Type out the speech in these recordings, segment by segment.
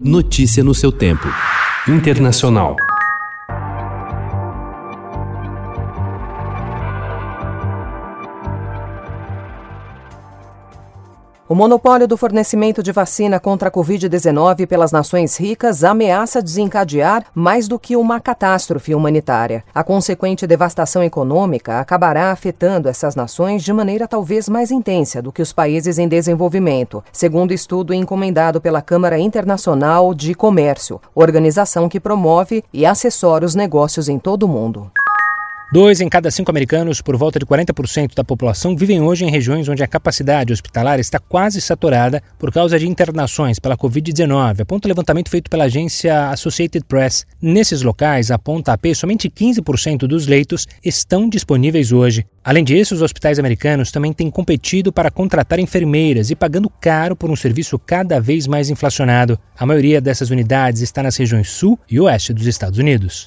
Notícia no seu tempo. Internacional. O monopólio do fornecimento de vacina contra a Covid-19 pelas nações ricas ameaça desencadear mais do que uma catástrofe humanitária. A consequente devastação econômica acabará afetando essas nações de maneira talvez mais intensa do que os países em desenvolvimento, segundo estudo encomendado pela Câmara Internacional de Comércio, organização que promove e assessora os negócios em todo o mundo. Dois em cada cinco americanos, por volta de 40% da população, vivem hoje em regiões onde a capacidade hospitalar está quase saturada por causa de internações pela Covid-19, aponta o levantamento feito pela agência Associated Press. Nesses locais, aponta a AP, somente 15% dos leitos estão disponíveis hoje. Além disso, os hospitais americanos também têm competido para contratar enfermeiras e pagando caro por um serviço cada vez mais inflacionado. A maioria dessas unidades está nas regiões sul e oeste dos Estados Unidos.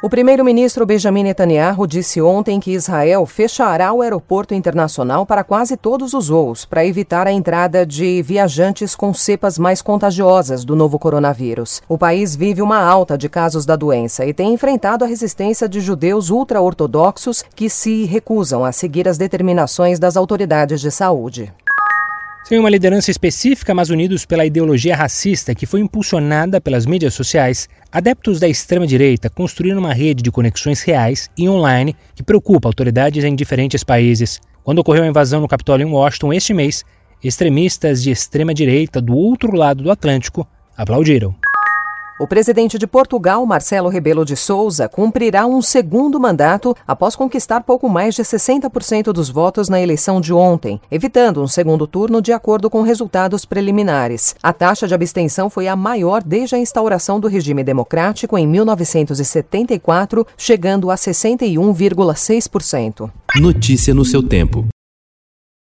O primeiro-ministro Benjamin Netanyahu disse ontem que Israel fechará o aeroporto internacional para quase todos os voos, para evitar a entrada de viajantes com cepas mais contagiosas do novo coronavírus. O país vive uma alta de casos da doença e tem enfrentado a resistência de judeus ultra-ortodoxos que se recusam a seguir as determinações das autoridades de saúde. Sem uma liderança específica, mas unidos pela ideologia racista que foi impulsionada pelas mídias sociais, adeptos da extrema-direita construíram uma rede de conexões reais e online que preocupa autoridades em diferentes países. Quando ocorreu a invasão no Capitólio em Washington este mês, extremistas de extrema-direita do outro lado do Atlântico aplaudiram. O presidente de Portugal, Marcelo Rebelo de Souza, cumprirá um segundo mandato após conquistar pouco mais de 60% dos votos na eleição de ontem, evitando um segundo turno de acordo com resultados preliminares. A taxa de abstenção foi a maior desde a instauração do regime democrático em 1974, chegando a 61,6%. Notícia no seu tempo.